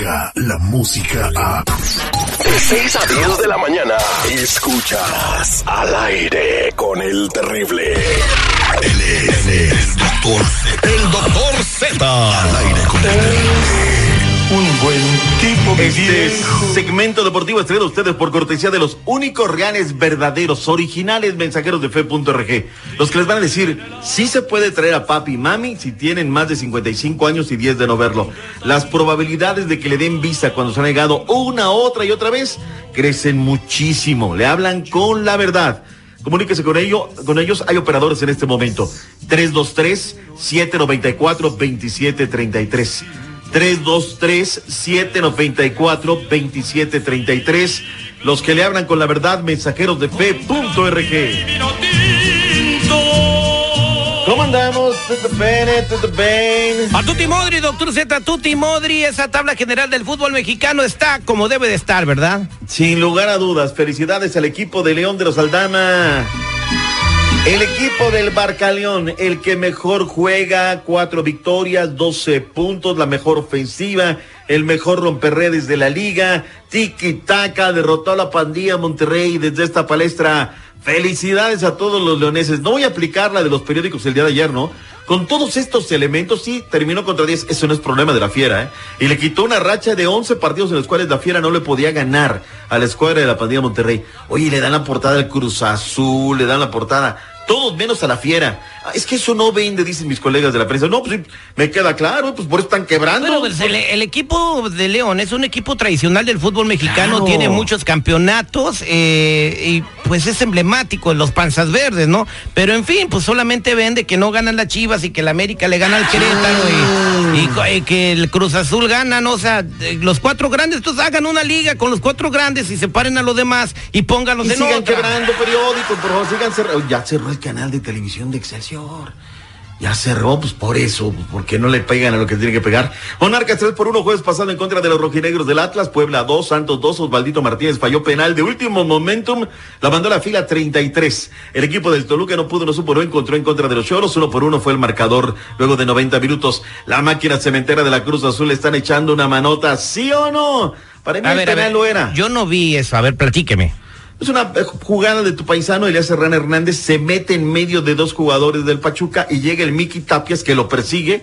llega la música a... De 6 a 10 de la mañana, escuchas al aire con el terrible. Él es el doctor Z. El doctor Z. Al aire con el terrible. Un buen tipo, Este viejo. segmento deportivo es traído a ustedes por cortesía de los únicos reales verdaderos, originales mensajeros de fe.org. Los que les van a decir, sí se puede traer a papi y mami si tienen más de 55 años y 10 de no verlo. Las probabilidades de que le den visa cuando se han negado una, otra y otra vez crecen muchísimo. Le hablan con la verdad. Comuníquese con ellos, con ellos, hay operadores en este momento. 323-794-2733. 323-794-2733. Los que le hablan con la verdad, mensajeros de fe.org. ¿Cómo andamos? A Tutti Modri, doctor Z, Tutti Modri, esa tabla general del fútbol mexicano está como debe de estar, ¿verdad? Sin lugar a dudas, felicidades al equipo de León de los Aldama. El equipo del Barcaleón, el que mejor juega, cuatro victorias, 12 puntos, la mejor ofensiva, el mejor romperredes de la liga, tiki taka, derrotó a la pandilla Monterrey desde esta palestra. Felicidades a todos los leoneses. No voy a aplicar la de los periódicos el día de ayer, ¿no? Con todos estos elementos, sí, terminó contra 10. Eso no es problema de la Fiera, ¿eh? Y le quitó una racha de 11 partidos en los cuales la Fiera no le podía ganar a la escuadra de la pandilla Monterrey. Oye, le dan la portada al Cruz Azul, le dan la portada. Todos menos a la Fiera. Ah, Es que eso no vende, dicen mis colegas de la prensa. No, pues sí, me queda claro, pues por eso están quebrando. Bueno, pues, el, el equipo de León es un equipo tradicional del fútbol mexicano, Claro. tiene muchos campeonatos eh, y pues es emblemático, los panzas verdes, ¿no? Pero en fin, pues solamente vende que no ganan las Chivas y que el América le gana al Querétaro y, y que el Cruz Azul gana, ¿no? O sea, eh, los cuatro grandes, entonces hagan una liga con los cuatro grandes y separen a los demás y pónganlos Y en sigan otra. quebrando periódicos, por favor, sigan cerrando. Ya cerró el canal de televisión de Excelsior. Ya cerró, pues por eso, pues, porque no le pegan a lo que tiene que pegar. Monarcas 3 por 1, jueves pasado en contra de los rojinegros del Atlas, Puebla 2, Santos 2, Osvaldito Martínez falló penal de último momentum, la mandó a la fila 33. El equipo del Toluca no pudo, no supo, no encontró en contra de los Choros, 1 por 1 fue el marcador luego de 90 minutos. La máquina cementera de la Cruz Azul le están echando una manota, ¿sí o no? Para mí A el ver, a penal ver, lo era. yo no vi eso, a ver, platíqueme. Es una eh, jugada de tu paisano, Elías Serrano Hernández, se mete en medio de dos jugadores del Pachuca y llega el Miki Tapias que lo persigue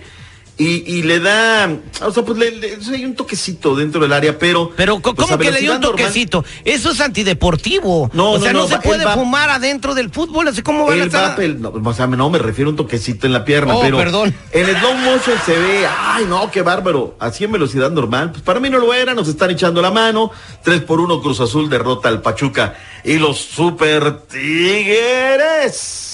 y, y le da, o sea, pues le, le- hay un toquecito dentro del área, pero... Pero pues, ¿cómo a que le dio un normal- toquecito? Eso es antideportivo. No, o sea, no, no, se va- puede va- fumar adentro del fútbol, así como van a El estar. papel, no, o sea, no me refiero a un toquecito en la pierna, Oh, pero perdón. en el slow motion se ve, ay no, qué bárbaro, así en velocidad normal, pues para mí no lo era, nos están echando la mano, 3 por 1 Cruz Azul derrota al Pachuca y los Super Tigres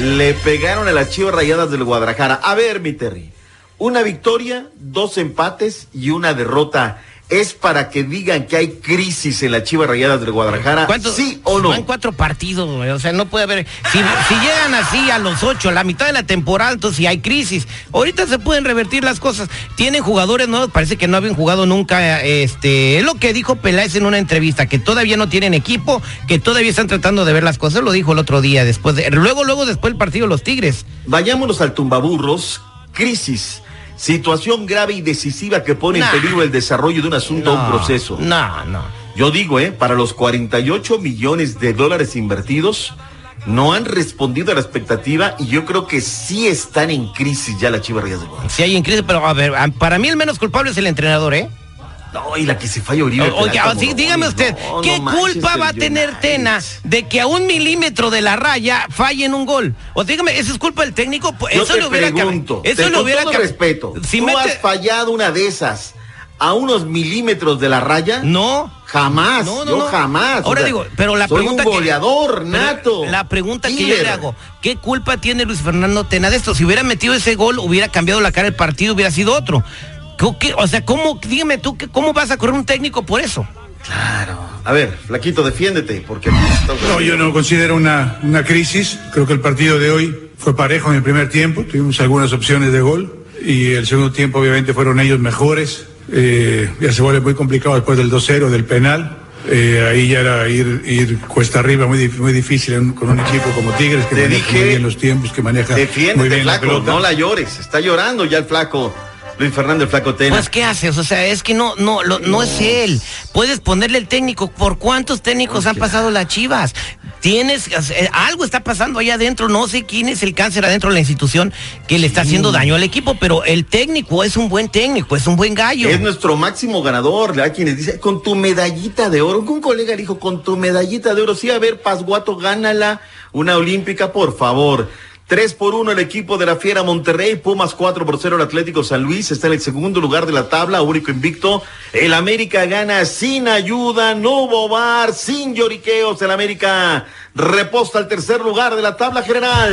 le pegaron a las Chivas Rayadas del Guadalajara. A ver, mi Terry, una victoria, dos empates y una derrota. ¿Es para que digan que hay crisis en las Chivas Rayadas del Guadalajara? ¿Cuántos- ¿Sí o no? Van cuatro partidos, güey. O sea, no puede haber. Si, si llegan así a los ocho, a la mitad de la temporada, entonces sí hay crisis. Ahorita se pueden revertir las cosas. Tienen jugadores nuevos, parece que no habían jugado nunca. Este, es lo que dijo Peláez en una entrevista, que todavía no tienen equipo, que todavía están tratando de ver las cosas. Lo dijo el otro día, después de, luego, luego después del partido de los Tigres. Vayámonos al tumbaburros, crisis, situación grave y decisiva que pone Nah. en peligro el desarrollo de un asunto, No, un proceso. No, no. Yo digo, ¿eh? Para los 48 millones de dólares invertidos, no han respondido a la expectativa y yo creo que sí están en crisis ya las Chivas Rayadas de Guadalajara. Sí hay en crisis, pero a ver, para mí el menos culpable es el entrenador, ¿eh? No, y la que se falla Oribe. O- Oiga, sí, dígame usted, no, ¿qué no culpa va a tener United. Tena de que a un milímetro de la raya falle en un gol? O dígame, ¿eso es culpa del técnico? Pues Yo eso le hubiera pregunto, Eso te- le con hubiera todo cam- respeto, Si ¿tú mete- has fallado una de esas a unos milímetros de la raya? No. Jamás, No, no, yo no. jamás. Ahora digo, pero la soy pregunta un que- goleador pero nato. La pregunta que yo le hago, ¿qué culpa tiene Luis Fernando Tena de esto? Si hubiera metido ese gol, hubiera cambiado la cara del partido, hubiera sido otro. ¿Qué- qué- o sea, ¿cómo, dígame tú, qué- cómo vas a correr un técnico por eso? Claro. A ver, Flaquito, defiéndete, porque No, yo no considero una, una crisis. Creo que el partido de hoy fue parejo en el primer tiempo. Tuvimos algunas opciones de gol. Y el segundo tiempo, obviamente, fueron ellos mejores. Eh, ya se vuelve muy complicado después del 2-0, del penal. Eh, ahí ya era ir, ir cuesta arriba, muy, muy difícil en- con un equipo como Tigres, que Te maneja dije, muy bien los tiempos, que maneja muy Defiéndete, bien la flaco, pelota. no la llores. Está llorando ya el flaco. Luis Fernando el Flaco Tena. Pues ¿qué haces? O sea, es que no, no, lo- no es él. Puedes ponerle el técnico. ¿Por cuántos técnicos han pasado las Chivas? Tienes, algo está pasando allá adentro. No sé quién es el cáncer adentro de la institución que le está haciendo daño al equipo, pero el técnico es un buen técnico, es un buen gallo. Es nuestro máximo ganador. Hay quienes dicen, con tu medallita de oro. Un colega dijo, con tu medallita de oro. Sí, a ver, Pasguato, gánala. Una olímpica, por favor. 3 por 1 el equipo de la Fiera Monterrey, Pumas 4 por 0 el Atlético San Luis, está en el segundo lugar de la tabla, único invicto. El América gana sin ayuda, no hubo bar, sin lloriqueos. El América reposta al tercer lugar de la tabla general.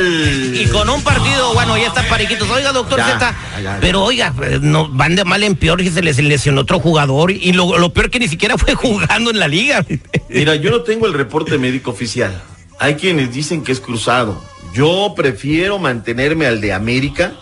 Y con un partido, bueno, ya está parejitos. Oiga, doctor Ya, Z, ya, ya. pero oiga, eh, no, van de mal en peor y se les lesionó otro jugador. Y lo, lo peor que ni siquiera fue jugando en la liga. Mira, yo no tengo el reporte médico oficial. Hay quienes dicen que es cruzado. Yo prefiero mantenerme al de América,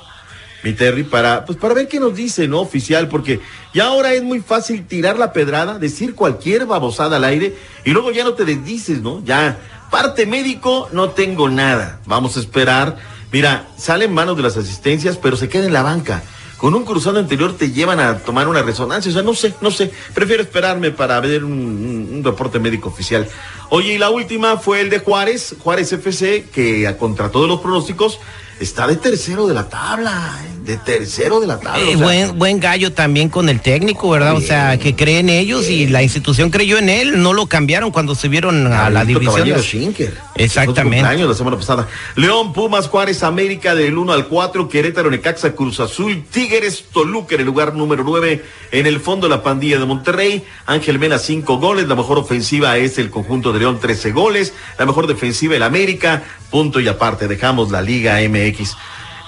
mi Terry, para, pues para ver qué nos dice, ¿no? Oficial, porque ya ahora es muy fácil tirar la pedrada, decir cualquier babosada al aire y luego ya no te desdices, ¿no? Ya, parte médico, no tengo nada. Vamos a esperar. Mira, sale en manos de las asistencias, pero se queda en la banca. Con un cruzado anterior te llevan a tomar una resonancia. O sea, no sé, no sé. Prefiero esperarme para ver un, reporte médico oficial. Oye, y la última fue el de Juárez, Juárez FC, que contra todos los pronósticos está de tercero de la tabla. ¿eh? De tercero de la tabla. Eh, o sea, buen, buen gallo también con el técnico, ¿verdad? O sea, que cree en ellos y la institución creyó en él. No lo cambiaron cuando subieron a la división. Exactamente. Cumpleaños la semana pasada. León, Pumas, Juárez, América del 1 al 4, Querétaro, Necaxa, Cruz Azul, Tigres, Toluca en el lugar número 9. En el fondo la pandilla de Monterrey, Ángel Mena 5 goles, la mejor ofensiva es el conjunto de León 13 goles, la mejor defensiva el América, punto y aparte dejamos la Liga MX.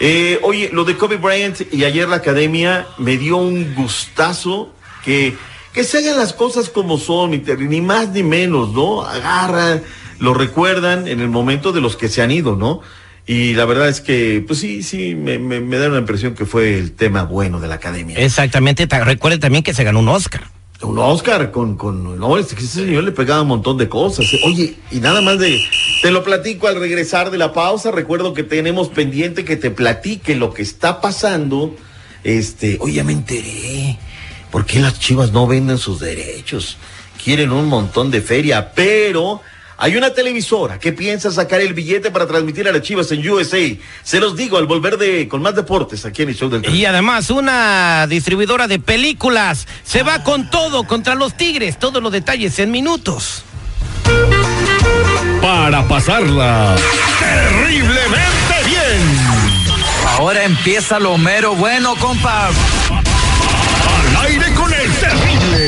Eh, oye, lo de Kobe Bryant y ayer la academia me dio un gustazo que, que se hagan las cosas como son, ni más ni menos, ¿no? Agarran, lo recuerdan en el momento de los que se han ido, ¿no? Y la verdad es que, pues sí, sí, me, me, me da una impresión que fue el tema bueno de la academia. Exactamente. Ta- Recuerde también que se ganó un Oscar. Un Oscar con, con, no, ese señor le pegaba un montón de cosas. Oye, y nada más de, te lo platico al regresar de la pausa. Recuerdo que tenemos pendiente que te platique lo que está pasando. Este, oye, ya me enteré. ¿Por qué las chivas no venden sus derechos? Quieren un montón de feria, pero hay una televisora que piensa sacar el billete para transmitir a las chivas en USA. Se los digo al volver de, con más deportes aquí en el show del Y además una distribuidora de películas. Se va con todo contra los Tigres. Todos los detalles en minutos. Para pasarla terriblemente bien. Ahora empieza lo mero bueno, compa. Al aire con el terrible.